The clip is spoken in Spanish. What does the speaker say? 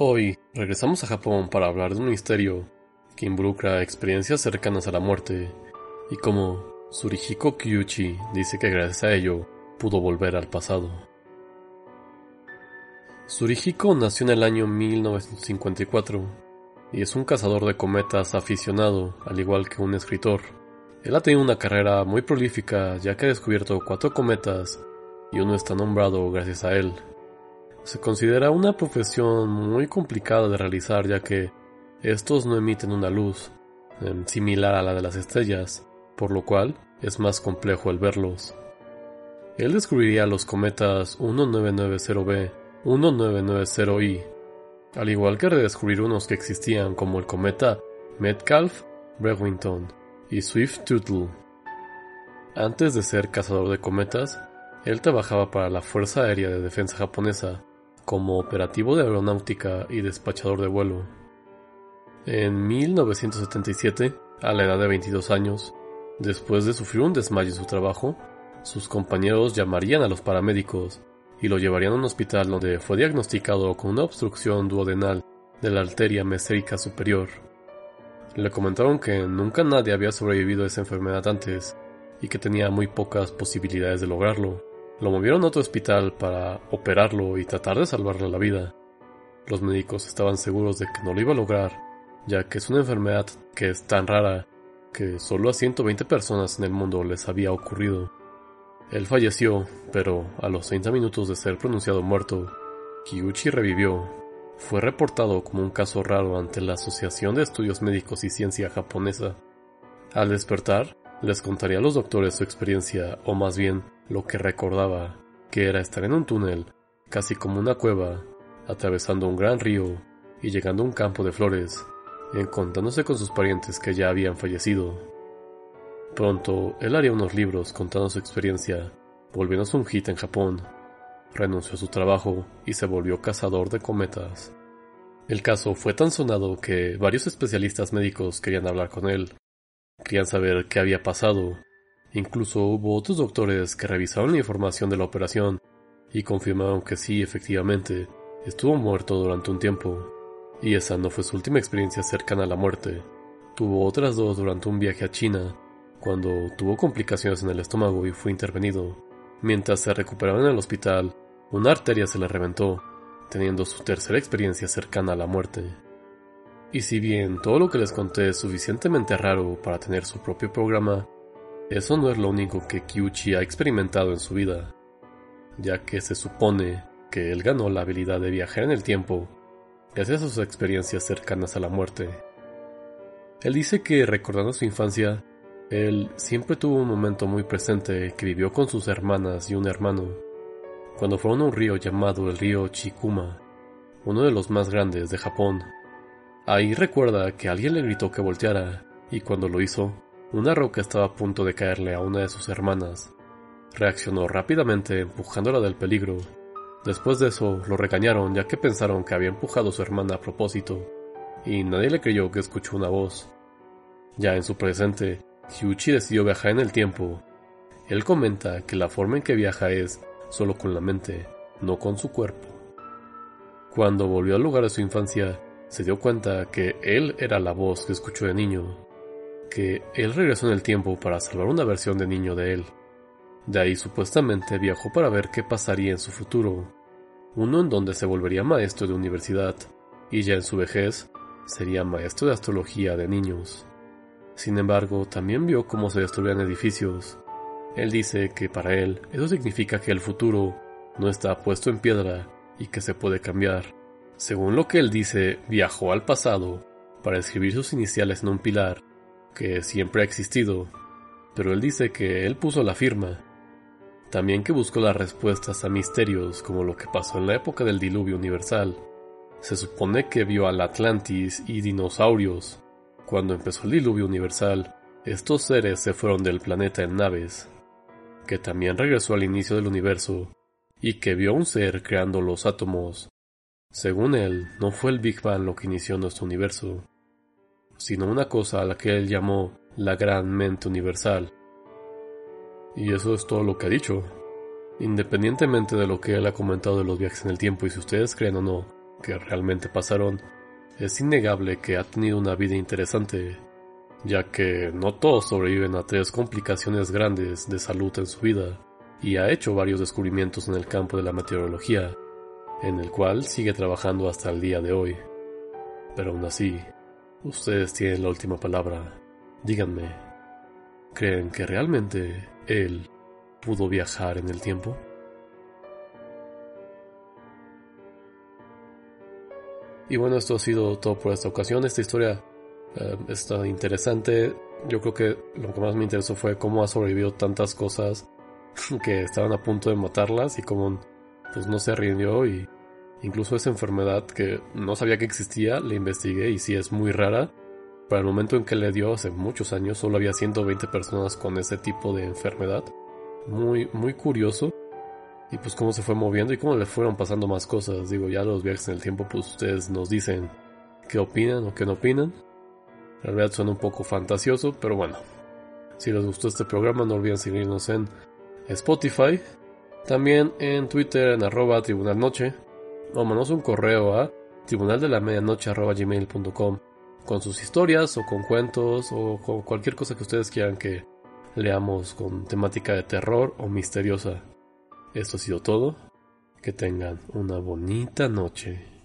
Hoy regresamos a Japón para hablar de un misterio que involucra experiencias cercanas a la muerte y cómo Surihiko Kyuchi dice que gracias a ello pudo volver al pasado. Surihiko nació en el año 1954 y es un cazador de cometas aficionado, al igual que un escritor. Él ha tenido una carrera muy prolífica ya que ha descubierto cuatro cometas y uno está nombrado gracias a él. Se considera una profesión muy complicada de realizar ya que estos no emiten una luz em, similar a la de las estrellas, por lo cual es más complejo el verlos. Él descubriría los cometas 1990B, 1990I, al igual que redescubrir unos que existían como el cometa Metcalf-Brewington y Swift-Tuttle. Antes de ser cazador de cometas, él trabajaba para la Fuerza Aérea de Defensa japonesa como operativo de aeronáutica y despachador de vuelo. En 1977, a la edad de 22 años, después de sufrir un desmayo en su trabajo, sus compañeros llamarían a los paramédicos y lo llevarían a un hospital donde fue diagnosticado con una obstrucción duodenal de la arteria mesérica superior. Le comentaron que nunca nadie había sobrevivido a esa enfermedad antes y que tenía muy pocas posibilidades de lograrlo. Lo movieron a otro hospital para operarlo y tratar de salvarle la vida. Los médicos estaban seguros de que no lo iba a lograr, ya que es una enfermedad que es tan rara que solo a 120 personas en el mundo les había ocurrido. Él falleció, pero a los 30 minutos de ser pronunciado muerto, Kiyuchi revivió. Fue reportado como un caso raro ante la Asociación de Estudios Médicos y Ciencia japonesa. Al despertar, les contaría a los doctores su experiencia, o más bien lo que recordaba, que era estar en un túnel, casi como una cueva, atravesando un gran río y llegando a un campo de flores, encontrándose con sus parientes que ya habían fallecido. Pronto, él haría unos libros contando su experiencia, volviéndose un hit en Japón. Renunció a su trabajo y se volvió cazador de cometas. El caso fue tan sonado que varios especialistas médicos querían hablar con él, Querían saber qué había pasado. Incluso hubo otros doctores que revisaron la información de la operación y confirmaron que sí, efectivamente, estuvo muerto durante un tiempo. Y esa no fue su última experiencia cercana a la muerte. Tuvo otras dos durante un viaje a China, cuando tuvo complicaciones en el estómago y fue intervenido. Mientras se recuperaba en el hospital, una arteria se le reventó, teniendo su tercera experiencia cercana a la muerte. Y si bien todo lo que les conté es suficientemente raro para tener su propio programa, eso no es lo único que Kyuchi ha experimentado en su vida, ya que se supone que él ganó la habilidad de viajar en el tiempo gracias a sus experiencias cercanas a la muerte. Él dice que recordando su infancia, él siempre tuvo un momento muy presente que vivió con sus hermanas y un hermano, cuando fueron a un río llamado el río Chikuma, uno de los más grandes de Japón. Ahí recuerda que alguien le gritó que volteara, y cuando lo hizo, una roca estaba a punto de caerle a una de sus hermanas. Reaccionó rápidamente empujándola del peligro. Después de eso, lo regañaron ya que pensaron que había empujado a su hermana a propósito, y nadie le creyó que escuchó una voz. Ya en su presente, Hyuchi decidió viajar en el tiempo. Él comenta que la forma en que viaja es solo con la mente, no con su cuerpo. Cuando volvió al lugar de su infancia, se dio cuenta que él era la voz que escuchó de niño, que él regresó en el tiempo para salvar una versión de niño de él. De ahí supuestamente viajó para ver qué pasaría en su futuro, uno en donde se volvería maestro de universidad, y ya en su vejez sería maestro de astrología de niños. Sin embargo, también vio cómo se destruían edificios. Él dice que para él eso significa que el futuro no está puesto en piedra y que se puede cambiar. Según lo que él dice, viajó al pasado para escribir sus iniciales en un pilar que siempre ha existido, pero él dice que él puso la firma. También que buscó las respuestas a misterios como lo que pasó en la época del diluvio universal. Se supone que vio al Atlantis y dinosaurios. Cuando empezó el diluvio universal, estos seres se fueron del planeta en naves, que también regresó al inicio del universo y que vio a un ser creando los átomos según él, no fue el Big Bang lo que inició nuestro universo, sino una cosa a la que él llamó la gran mente universal. Y eso es todo lo que ha dicho. Independientemente de lo que él ha comentado de los viajes en el tiempo y si ustedes creen o no, que realmente pasaron, es innegable que ha tenido una vida interesante, ya que no todos sobreviven a tres complicaciones grandes de salud en su vida, y ha hecho varios descubrimientos en el campo de la meteorología, en el cual sigue trabajando hasta el día de hoy. Pero aún así, ustedes tienen la última palabra. Díganme, ¿creen que realmente él pudo viajar en el tiempo? Y bueno, esto ha sido todo por esta ocasión. Esta historia eh, está interesante. Yo creo que lo que más me interesó fue cómo ha sobrevivido tantas cosas que estaban a punto de matarlas y cómo pues no se rindió y incluso esa enfermedad que no sabía que existía, la investigué y sí es muy rara. Para el momento en que le dio hace muchos años solo había 120 personas con ese tipo de enfermedad. Muy, muy curioso y pues cómo se fue moviendo y cómo le fueron pasando más cosas. Digo, ya los viajes en el tiempo, pues ustedes nos dicen qué opinan o qué no opinan. La verdad suena un poco fantasioso, pero bueno. Si les gustó este programa, no olviden seguirnos en Spotify, también en Twitter en arroba tribunalnoche, o mandanos un correo a tribunaldelamedianoche arroba gmail.com con sus historias o con cuentos o con cualquier cosa que ustedes quieran que leamos con temática de terror o misteriosa. Esto ha sido todo. Que tengan una bonita noche.